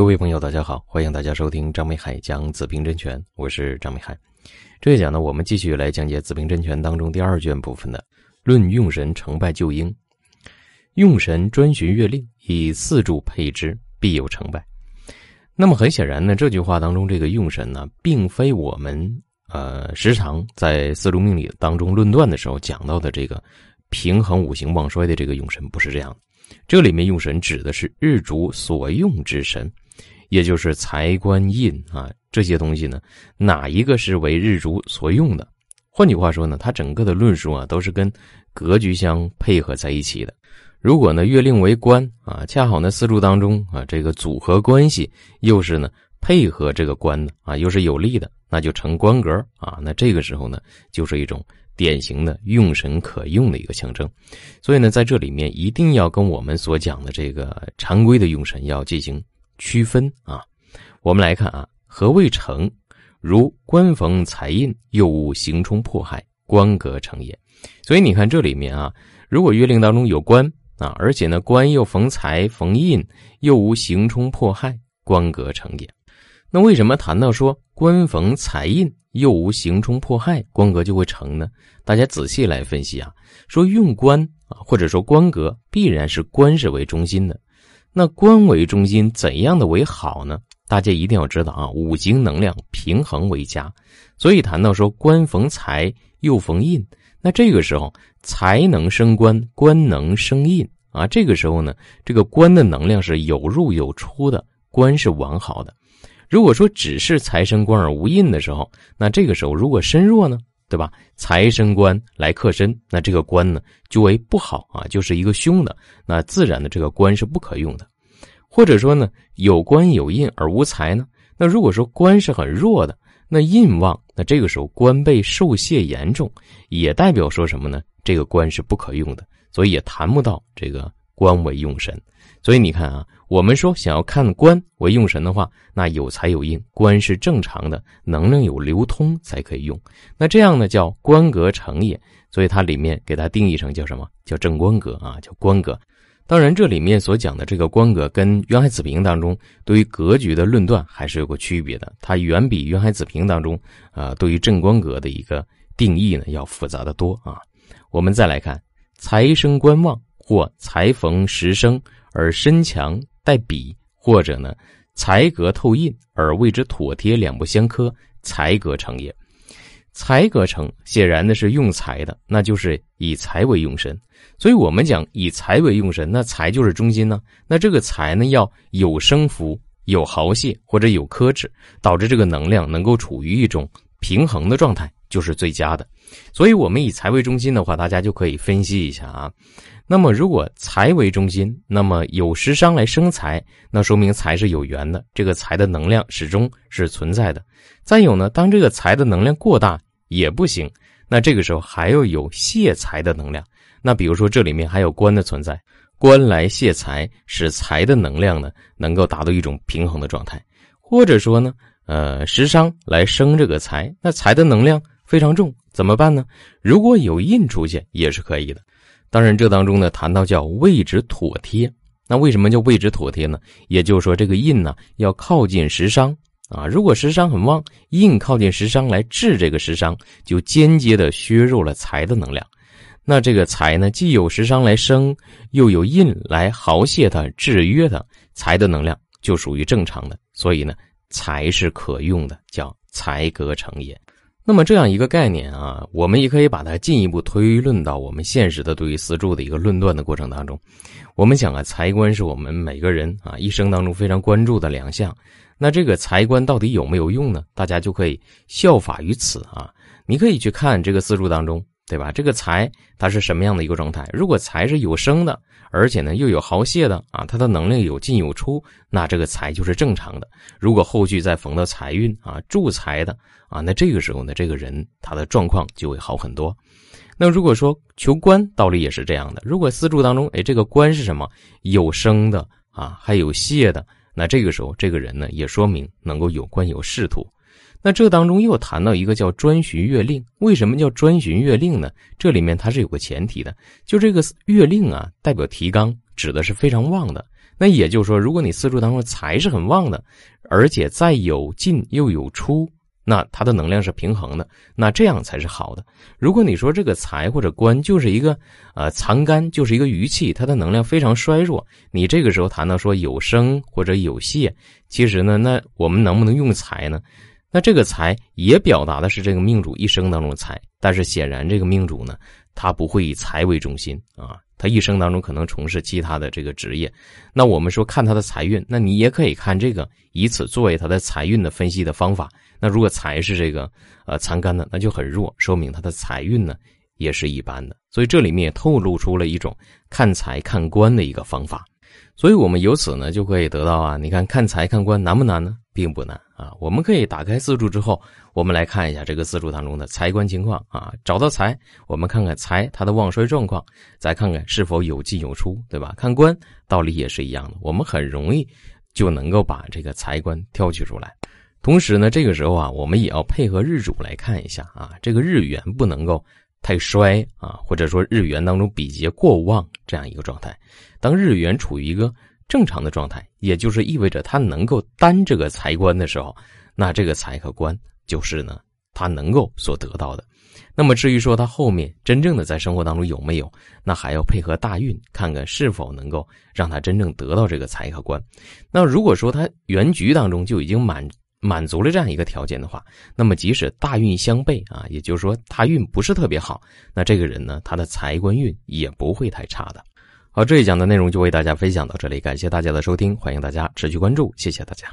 各位朋友，大家好，欢迎大家收听张美海讲子平真诠，我是张美海。这一讲呢，我们继续来讲解子平真诠当中第二卷部分的《论用神成败救应》。用神专寻月令，以四柱配之，必有成败。那么很显然呢，这句话当中这个用神呢，并非我们呃时常在四柱命理当中论断的时候讲到的这个平衡五行旺衰的这个用神，不是这样。这里面用神指的是日主所用之神。也就是财官印啊这些东西呢，哪一个是为日主所用的？换句话说呢，它整个的论述啊都是跟格局相配合在一起的。如果呢月令为官啊，恰好呢四柱当中啊这个组合关系又是呢配合这个官的啊又是有利的，那就成官格啊。那这个时候呢就是一种典型的用神可用的一个象征。所以呢在这里面一定要跟我们所讲的这个常规的用神要进行。区分啊，我们来看啊，何谓成？如官逢财印，又无行冲迫害，官格成也。所以你看这里面啊，如果月令当中有官啊，而且呢官又逢财逢印，又无行冲迫害，官格成也。那为什么谈到说官逢财印，又无行冲迫害，官格就会成呢？大家仔细来分析啊，说用官啊，或者说官格，必然是官是为中心的。那官为中心，怎样的为好呢？大家一定要知道啊，五行能量平衡为佳。所以谈到说官逢财又逢印，那这个时候财能生官，官能生印啊。这个时候呢，这个官的能量是有入有出的，官是完好的。如果说只是财生官而无印的时候，那这个时候如果身弱呢？对吧？财生官来克身，那这个官呢就为不好啊，就是一个凶的，那自然的这个官是不可用的。或者说呢，有官有印而无财呢？那如果说官是很弱的，那印旺，那这个时候官被受泄严重，也代表说什么呢？这个官是不可用的，所以也谈不到这个官为用神。所以你看啊，我们说想要看官为用神的话，那有财有印，官是正常的，能量有流通才可以用。那这样呢叫官格成也。所以它里面给它定义成叫什么？叫正官格啊，叫官格。当然这里面所讲的这个官格跟渊海子平当中对于格局的论断还是有个区别的，它远比渊海子平当中啊对于正官格的一个定义呢要复杂的多啊。我们再来看财生官旺或财逢时生。而身强带笔，或者呢财格透印而谓之妥帖，两不相克，财格成也。财格成显然的是用财的，那就是以财为用神。所以我们讲以财为用神，那财就是中心呢。那这个财呢要有生福、有豪泄或者有克制，导致这个能量能够处于一种平衡的状态，就是最佳的。所以我们以财为中心的话，大家就可以分析一下啊。那么，如果财为中心，那么有食伤来生财，那说明财是有缘的，这个财的能量始终是存在的。再有呢，当这个财的能量过大也不行，那这个时候还要有泄财的能量。那比如说这里面还有官的存在，官来泄财，使财的能量呢能够达到一种平衡的状态，或者说呢，呃，食伤来生这个财，那财的能量非常重，怎么办呢？如果有印出现也是可以的。当然，这当中呢谈到叫位置妥帖，那为什么叫位置妥帖呢？也就是说，这个印呢要靠近食伤啊。如果食伤很旺，印靠近食伤来治这个食伤，就间接的削弱了财的能量。那这个财呢，既有食伤来生，又有印来豪泄它、制约它，财的能量就属于正常的。所以呢，财是可用的，叫财格成也。那么这样一个概念啊，我们也可以把它进一步推论到我们现实的对于四柱的一个论断的过程当中。我们想啊，财官是我们每个人啊一生当中非常关注的两项。那这个财官到底有没有用呢？大家就可以效法于此啊。你可以去看这个四柱当中，对吧？这个财它是什么样的一个状态？如果财是有生的。而且呢，又有豪泄的啊，它的能量有进有出，那这个财就是正常的。如果后续再逢到财运啊，助财的啊，那这个时候呢，这个人他的状况就会好很多。那如果说求官，道理也是这样的。如果四柱当中，哎，这个官是什么？有生的啊，还有泄的，那这个时候这个人呢，也说明能够有官有仕途。那这当中又谈到一个叫专寻月令，为什么叫专寻月令呢？这里面它是有个前提的，就这个月令啊，代表提纲，指的是非常旺的。那也就是说，如果你四柱当中财是很旺的，而且再有进又有出。那它的能量是平衡的，那这样才是好的。如果你说这个财或者官就是一个呃藏干，就是一个余气，它的能量非常衰弱，你这个时候谈到说有生或者有泄，其实呢，那我们能不能用财呢？那这个财也表达的是这个命主一生当中的财，但是显然这个命主呢，他不会以财为中心啊。他一生当中可能从事其他的这个职业，那我们说看他的财运，那你也可以看这个，以此作为他的财运的分析的方法。那如果财是这个呃残干的，那就很弱，说明他的财运呢也是一般的。所以这里面也透露出了一种看财看官的一个方法。所以我们由此呢就可以得到啊，你看看财看官难不难呢？并不难啊。我们可以打开四柱之后，我们来看一下这个四柱当中的财官情况啊。找到财，我们看看财它的旺衰状况，再看看是否有进有出，对吧？看官道理也是一样的，我们很容易就能够把这个财官挑取出来。同时呢，这个时候啊，我们也要配合日主来看一下啊，这个日元不能够。太衰啊，或者说日元当中比劫过旺这样一个状态。当日元处于一个正常的状态，也就是意味着它能够担这个财官的时候，那这个财和官就是呢，他能够所得到的。那么至于说他后面真正的在生活当中有没有，那还要配合大运，看看是否能够让他真正得到这个财和官。那如果说他原局当中就已经满。满足了这样一个条件的话，那么即使大运相悖啊，也就是说大运不是特别好，那这个人呢，他的财官运也不会太差的。好，这一讲的内容就为大家分享到这里，感谢大家的收听，欢迎大家持续关注，谢谢大家。